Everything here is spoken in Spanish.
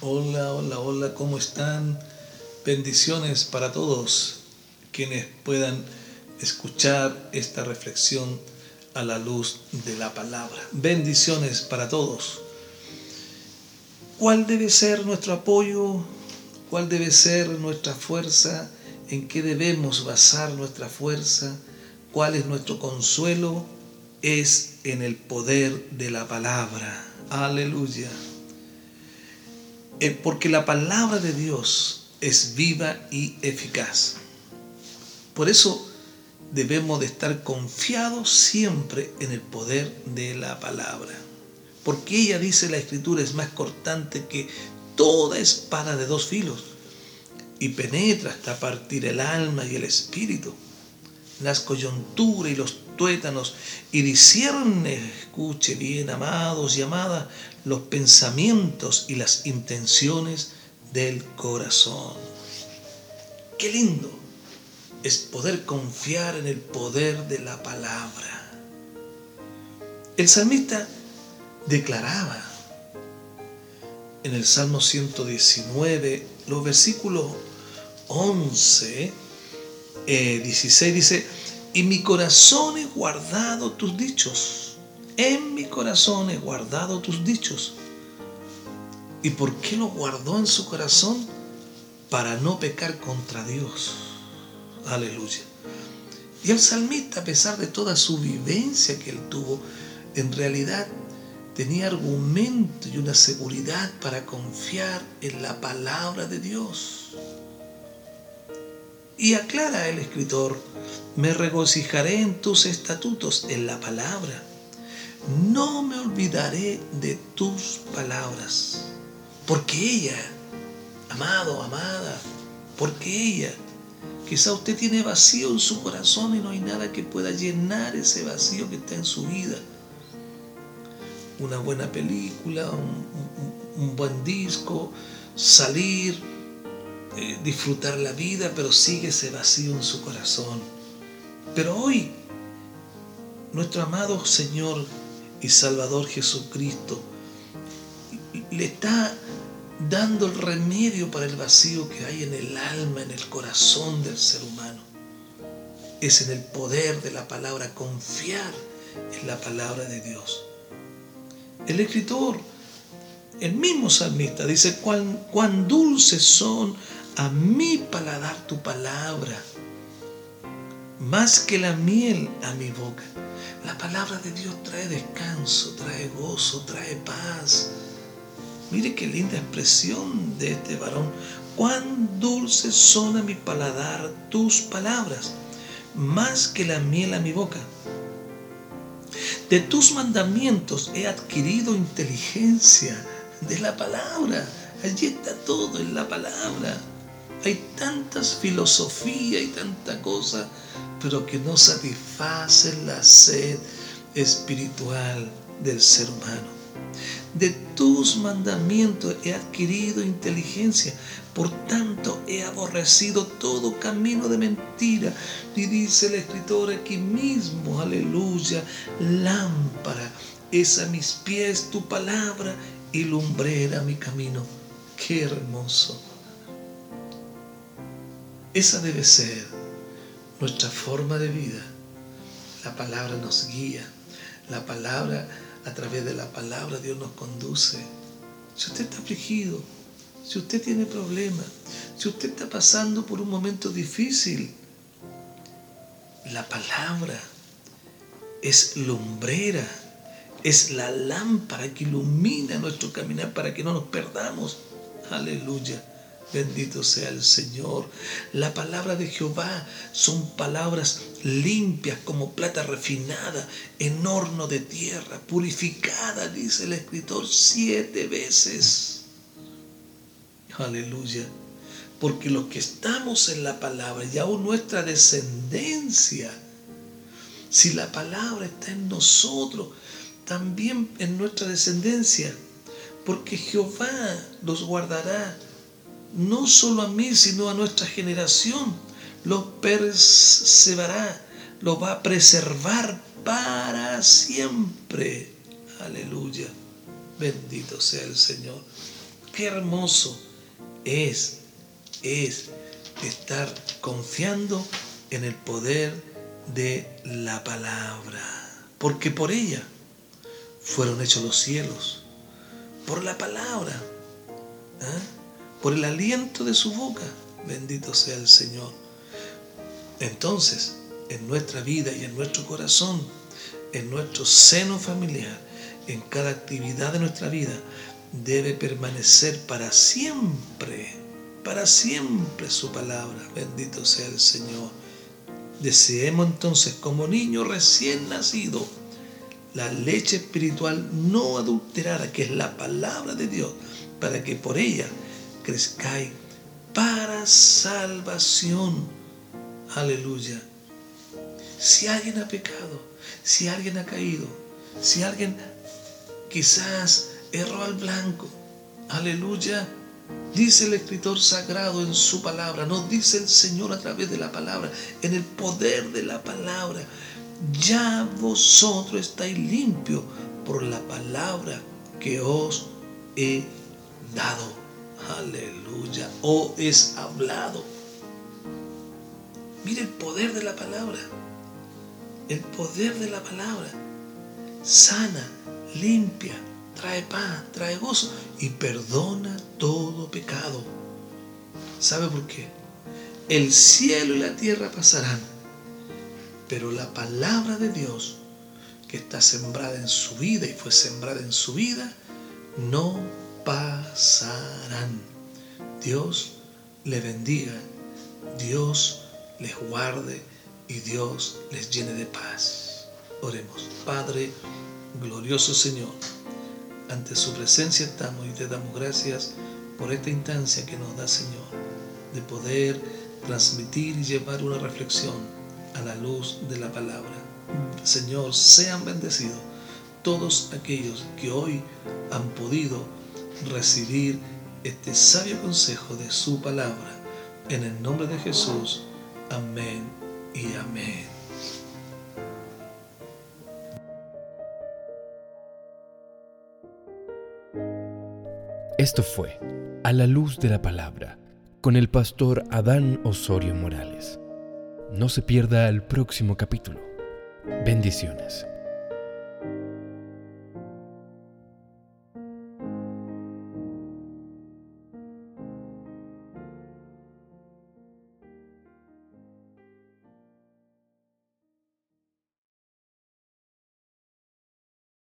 Hola, hola, hola, ¿cómo están? Bendiciones para todos quienes puedan escuchar esta reflexión a la luz de la palabra. Bendiciones para todos. ¿Cuál debe ser nuestro apoyo? ¿Cuál debe ser nuestra fuerza? ¿En qué debemos basar nuestra fuerza? ¿Cuál es nuestro consuelo? Es en el poder de la palabra. Aleluya. Eh, porque la palabra de Dios es viva y eficaz. Por eso debemos de estar confiados siempre en el poder de la palabra. Porque ella dice la escritura es más cortante que toda espada de dos filos y penetra hasta partir el alma y el espíritu, las coyunturas y los tuétanos y discierne, escuche bien, amados y amadas, los pensamientos y las intenciones del corazón. Qué lindo es poder confiar en el poder de la palabra. El salmista declaraba en el Salmo 119, los versículos 11, 16 eh, dice, y mi corazón he guardado tus dichos. En mi corazón he guardado tus dichos. ¿Y por qué lo guardó en su corazón? Para no pecar contra Dios. Aleluya. Y el salmista, a pesar de toda su vivencia que él tuvo, en realidad tenía argumento y una seguridad para confiar en la palabra de Dios. Y aclara el escritor, me regocijaré en tus estatutos, en la palabra. No me olvidaré de tus palabras. Porque ella, amado, amada, porque ella, quizá usted tiene vacío en su corazón y no hay nada que pueda llenar ese vacío que está en su vida. Una buena película, un, buen disco, salir, eh, disfrutar la vida, pero sigue ese vacío en su corazón. Pero hoy, nuestro amado Señor y Salvador Jesucristo le está dando el remedio para el vacío que hay en el alma, en el corazón del ser humano. Es en el poder de la palabra, confiar en la palabra de Dios. El escritor, el mismo salmista, dice, cuán, dulces son a mi paladar tu palabra, más que la miel a mi boca. La palabra de Dios trae descanso, trae gozo, trae paz. Mire qué linda expresión de este varón. Cuán dulces son a mi paladar tus palabras, más que la miel a mi boca. De tus mandamientos he adquirido inteligencia de la palabra. Allí está todo en la palabra. Hay tantas filosofías y tanta cosa, pero que no satisfacen la sed espiritual del ser humano. De tus mandamientos he adquirido inteligencia, por tanto he aborrecido todo camino de mentira. Y dice el escritor aquí mismo, aleluya, lámpara es a mis pies tu palabra y lumbrera mi camino. Qué hermoso. Esa debe ser nuestra forma de vida. La palabra nos guía. La palabra, a través de la palabra, Dios nos conduce. Si usted está afligido, si usted tiene problemas, si usted está pasando por un momento difícil, la palabra es lumbrera, es la lámpara que ilumina nuestro caminar para que no nos perdamos. Aleluya. Bendito sea el Señor. La palabra de Jehová son palabras limpias como plata refinada en horno de tierra, purificada, dice el escritor, siete veces. Aleluya. Porque los que estamos en la palabra y aún nuestra descendencia, si la palabra está en nosotros, también en nuestra descendencia, porque Jehová los guardará, no solo a mí, sino a nuestra generación, los perseverará, los va a preservar para siempre. Aleluya. Bendito sea el Señor. Qué hermoso es, es estar confiando en el poder de la palabra. Porque por ella fueron hechos los cielos. Por la palabra. ¿ah? Por el aliento de su boca. Bendito sea el Señor. Entonces, en nuestra vida y en nuestro corazón, en nuestro seno familiar, en cada actividad de nuestra vida, debe permanecer para siempre, para siempre su palabra. Bendito sea el Señor. Deseemos entonces como niño recién nacido la leche espiritual no adulterada, que es la palabra de Dios, para que por ella crezcáis para salvación. Aleluya. Si alguien ha pecado, si alguien ha caído, si alguien quizás erró al blanco, aleluya. Dice el escritor sagrado en su palabra, nos dice el Señor a través de la palabra, en el poder de la palabra. Ya vosotros estáis limpios por la palabra que os he dado. Aleluya. O es hablado. Mire el poder de la palabra el poder de la palabra sana, limpia, trae paz, trae gozo y perdona todo pecado. ¿Sabe por qué? El cielo y la tierra pasarán, pero la palabra de Dios que está sembrada en su vida y fue sembrada en su vida, no pasarán. Dios le bendiga, Dios les guarde y Dios les llene de paz. Oremos. Padre, glorioso Señor, ante su presencia estamos y te damos gracias por esta instancia que nos da, Señor, de poder transmitir y llevar una reflexión a la luz de la palabra. Señor, sean bendecidos todos aquellos que hoy han podido recibir este sabio consejo de su palabra. En el nombre de Jesús. Amén y amén. Esto fue A la luz de la palabra con el pastor Adán Osorio Morales. No se pierda el próximo capítulo. Bendiciones.